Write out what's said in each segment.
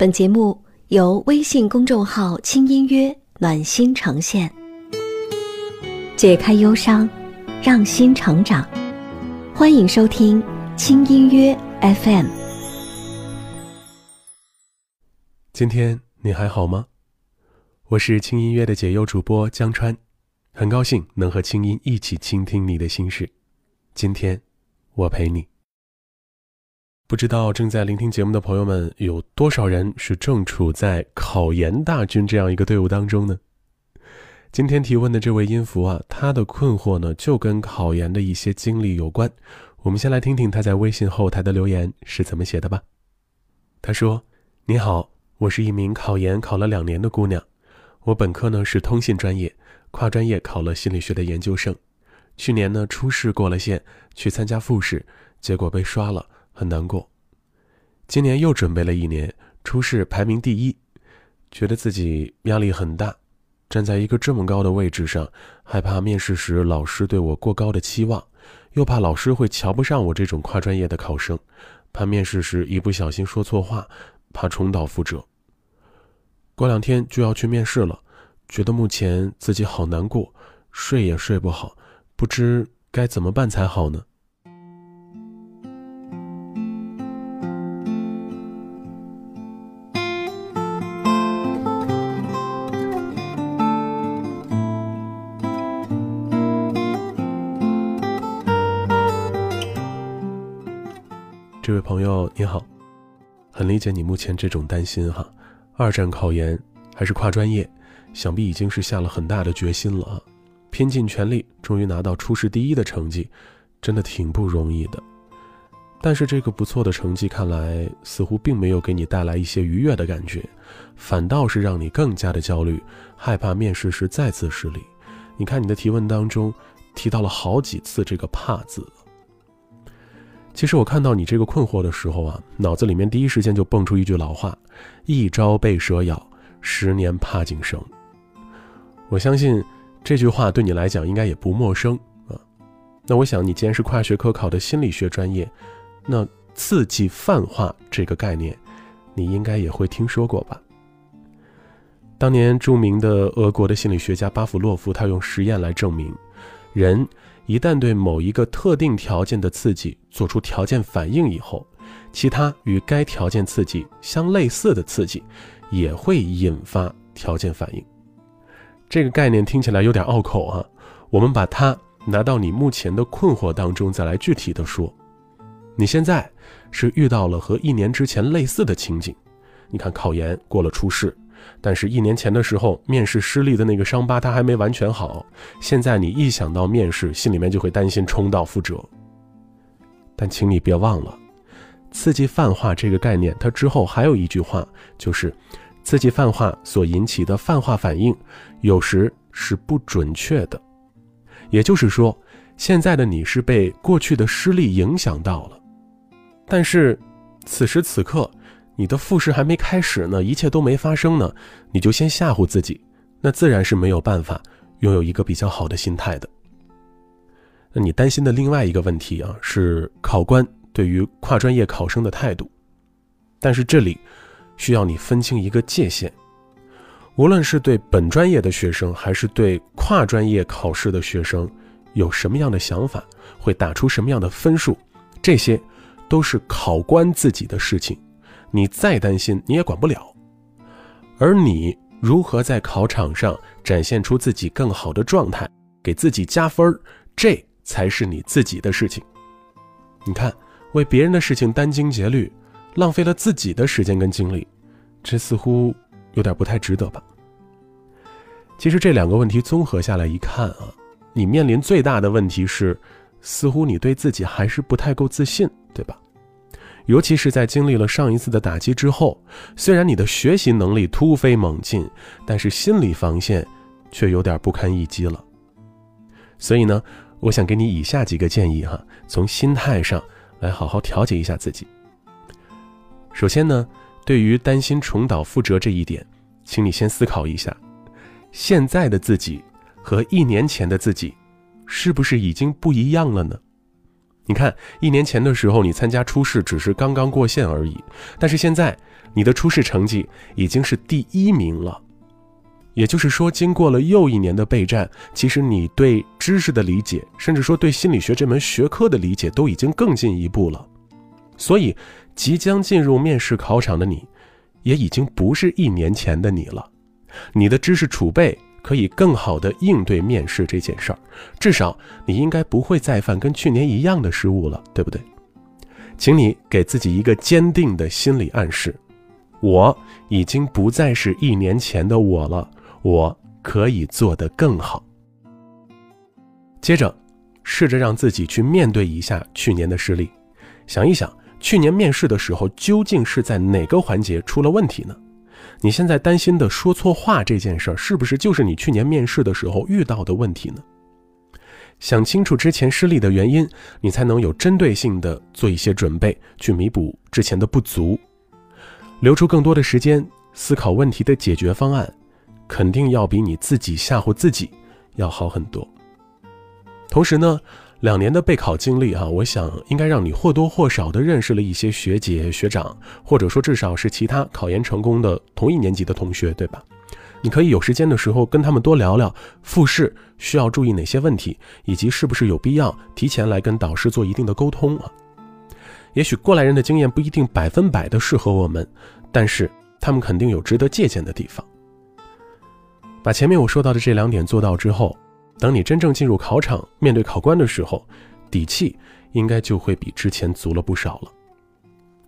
本节目由微信公众号“轻音乐暖心呈现，解开忧伤，让心成长。欢迎收听轻音乐 FM。今天你还好吗？我是轻音乐的解忧主播江川，很高兴能和轻音一起倾听你的心事。今天，我陪你。不知道正在聆听节目的朋友们有多少人是正处在考研大军这样一个队伍当中呢？今天提问的这位音符啊，他的困惑呢就跟考研的一些经历有关。我们先来听听他在微信后台的留言是怎么写的吧。他说：“你好，我是一名考研考了两年的姑娘，我本科呢是通信专业，跨专业考了心理学的研究生。”去年呢，初试过了线，去参加复试，结果被刷了，很难过。今年又准备了一年，初试排名第一，觉得自己压力很大，站在一个这么高的位置上，害怕面试时老师对我过高的期望，又怕老师会瞧不上我这种跨专业的考生，怕面试时一不小心说错话，怕重蹈覆辙。过两天就要去面试了，觉得目前自己好难过，睡也睡不好。不知该怎么办才好呢？这位朋友你好，很理解你目前这种担心哈。二战考研还是跨专业，想必已经是下了很大的决心了啊。拼尽全力，终于拿到初试第一的成绩，真的挺不容易的。但是这个不错的成绩，看来似乎并没有给你带来一些愉悦的感觉，反倒是让你更加的焦虑，害怕面试时再次失利。你看你的提问当中提到了好几次这个“怕”字。其实我看到你这个困惑的时候啊，脑子里面第一时间就蹦出一句老话：“一朝被蛇咬，十年怕井绳。”我相信。这句话对你来讲应该也不陌生啊。那我想，你既然是跨学科考的心理学专业，那刺激泛化这个概念，你应该也会听说过吧？当年著名的俄国的心理学家巴甫洛夫，他用实验来证明，人一旦对某一个特定条件的刺激做出条件反应以后，其他与该条件刺激相类似的刺激，也会引发条件反应。这个概念听起来有点拗口啊，我们把它拿到你目前的困惑当中，再来具体的说。你现在是遇到了和一年之前类似的情景，你看考研过了初试，但是一年前的时候面试失利的那个伤疤它还没完全好，现在你一想到面试，心里面就会担心重蹈覆辙。但请你别忘了，刺激泛化这个概念，它之后还有一句话，就是。刺激泛化所引起的泛化反应，有时是不准确的。也就是说，现在的你是被过去的失利影响到了，但是此时此刻，你的复试还没开始呢，一切都没发生呢，你就先吓唬自己，那自然是没有办法拥有一个比较好的心态的。那你担心的另外一个问题啊，是考官对于跨专业考生的态度，但是这里。需要你分清一个界限，无论是对本专业的学生，还是对跨专业考试的学生，有什么样的想法，会打出什么样的分数，这些都是考官自己的事情，你再担心你也管不了。而你如何在考场上展现出自己更好的状态，给自己加分这才是你自己的事情。你看，为别人的事情殚精竭虑。浪费了自己的时间跟精力，这似乎有点不太值得吧？其实这两个问题综合下来一看啊，你面临最大的问题是，似乎你对自己还是不太够自信，对吧？尤其是在经历了上一次的打击之后，虽然你的学习能力突飞猛进，但是心理防线却有点不堪一击了。所以呢，我想给你以下几个建议哈，从心态上来好好调节一下自己。首先呢，对于担心重蹈覆辙这一点，请你先思考一下，现在的自己和一年前的自己，是不是已经不一样了呢？你看，一年前的时候你参加初试只是刚刚过线而已，但是现在你的初试成绩已经是第一名了。也就是说，经过了又一年的备战，其实你对知识的理解，甚至说对心理学这门学科的理解，都已经更进一步了。所以，即将进入面试考场的你，也已经不是一年前的你了。你的知识储备可以更好的应对面试这件事儿，至少你应该不会再犯跟去年一样的失误了，对不对？请你给自己一个坚定的心理暗示：我已经不再是一年前的我了。我可以做得更好。接着，试着让自己去面对一下去年的失利，想一想去年面试的时候究竟是在哪个环节出了问题呢？你现在担心的说错话这件事儿，是不是就是你去年面试的时候遇到的问题呢？想清楚之前失利的原因，你才能有针对性的做一些准备，去弥补之前的不足，留出更多的时间思考问题的解决方案。肯定要比你自己吓唬自己要好很多。同时呢，两年的备考经历啊，我想应该让你或多或少的认识了一些学姐学长，或者说至少是其他考研成功的同一年级的同学，对吧？你可以有时间的时候跟他们多聊聊复试需要注意哪些问题，以及是不是有必要提前来跟导师做一定的沟通啊。也许过来人的经验不一定百分百的适合我们，但是他们肯定有值得借鉴的地方。把前面我说到的这两点做到之后，等你真正进入考场面对考官的时候，底气应该就会比之前足了不少了。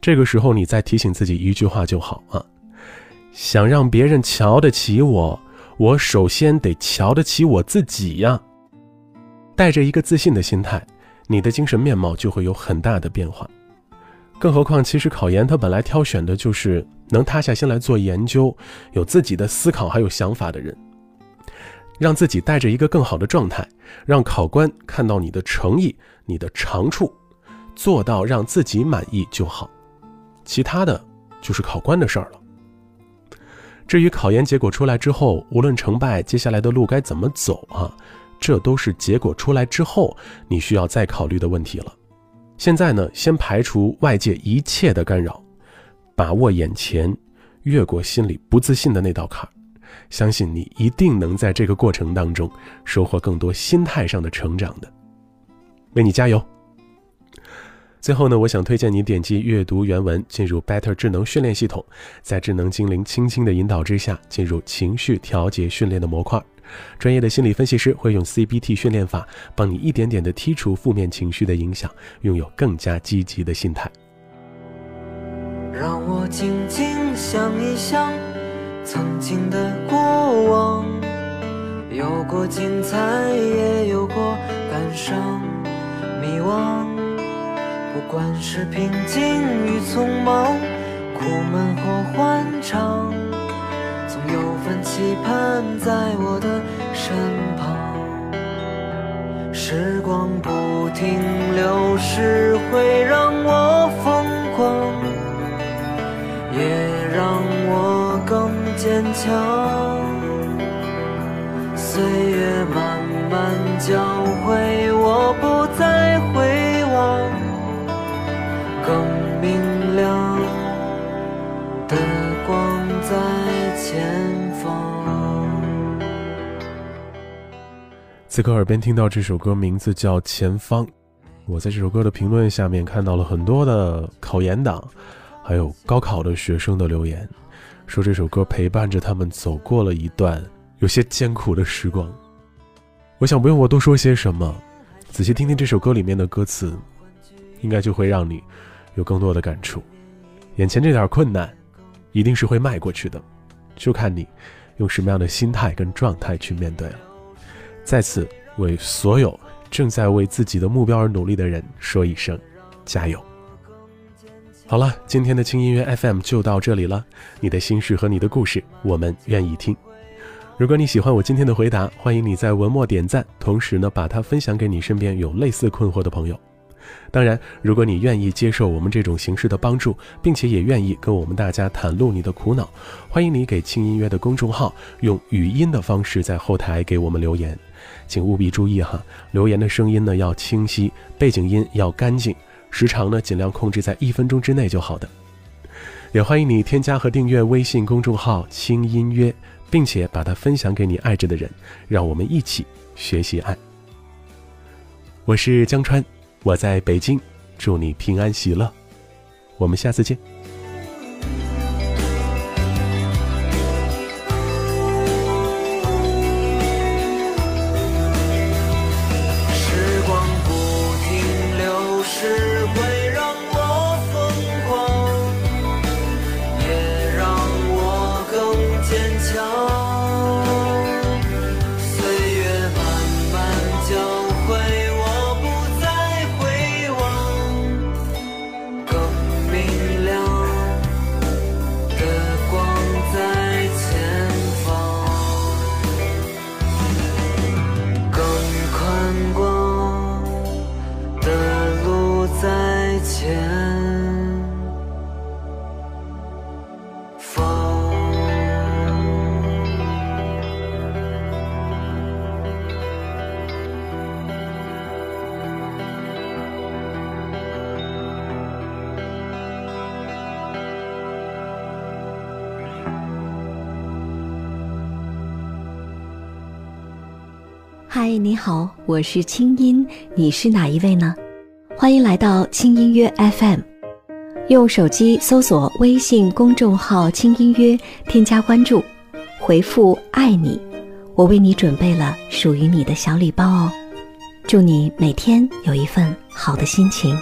这个时候你再提醒自己一句话就好啊：想让别人瞧得起我，我首先得瞧得起我自己呀。带着一个自信的心态，你的精神面貌就会有很大的变化。更何况，其实考研它本来挑选的就是能塌下心来做研究、有自己的思考还有想法的人。让自己带着一个更好的状态，让考官看到你的诚意、你的长处，做到让自己满意就好。其他的就是考官的事儿了。至于考研结果出来之后，无论成败，接下来的路该怎么走啊？这都是结果出来之后你需要再考虑的问题了。现在呢，先排除外界一切的干扰，把握眼前，越过心里不自信的那道坎儿，相信你一定能在这个过程当中收获更多心态上的成长的。为你加油！最后呢，我想推荐你点击阅读原文，进入 Better 智能训练系统，在智能精灵轻轻的引导之下，进入情绪调节训练的模块。专业的心理分析师会用 CBT 训练法，帮你一点点的剔除负面情绪的影响，拥有更加积极的心态。让我静静想一想曾经的过往，有过精彩，也有过感伤、迷惘。不管是平静与匆忙，苦闷或欢畅。总有份期盼在我的身旁，时光不停流逝，会让我强。岁月慢慢教会我，不再回望，更明亮的光在。前方。此刻耳边听到这首歌，名字叫《前方》。我在这首歌的评论下面看到了很多的考研党，还有高考的学生的留言，说这首歌陪伴着他们走过了一段有些艰苦的时光。我想不用我多说些什么，仔细听听这首歌里面的歌词，应该就会让你有更多的感触。眼前这点困难，一定是会迈过去的。就看你用什么样的心态跟状态去面对了。在此为所有正在为自己的目标而努力的人说一声加油。好了，今天的轻音乐 FM 就到这里了。你的心事和你的故事，我们愿意听。如果你喜欢我今天的回答，欢迎你在文末点赞，同时呢把它分享给你身边有类似困惑的朋友。当然，如果你愿意接受我们这种形式的帮助，并且也愿意跟我们大家袒露你的苦恼，欢迎你给轻音乐的公众号用语音的方式在后台给我们留言，请务必注意哈，留言的声音呢要清晰，背景音要干净，时长呢尽量控制在一分钟之内就好的。也欢迎你添加和订阅微信公众号“轻音乐”，并且把它分享给你爱着的人，让我们一起学习爱。我是江川，我在北京，祝你平安喜乐。我们下次见。嗨，你好，我是清音，你是哪一位呢？欢迎来到清音约 FM，用手机搜索微信公众号“清音约”，添加关注，回复“爱你”，我为你准备了属于你的小礼包哦。祝你每天有一份好的心情。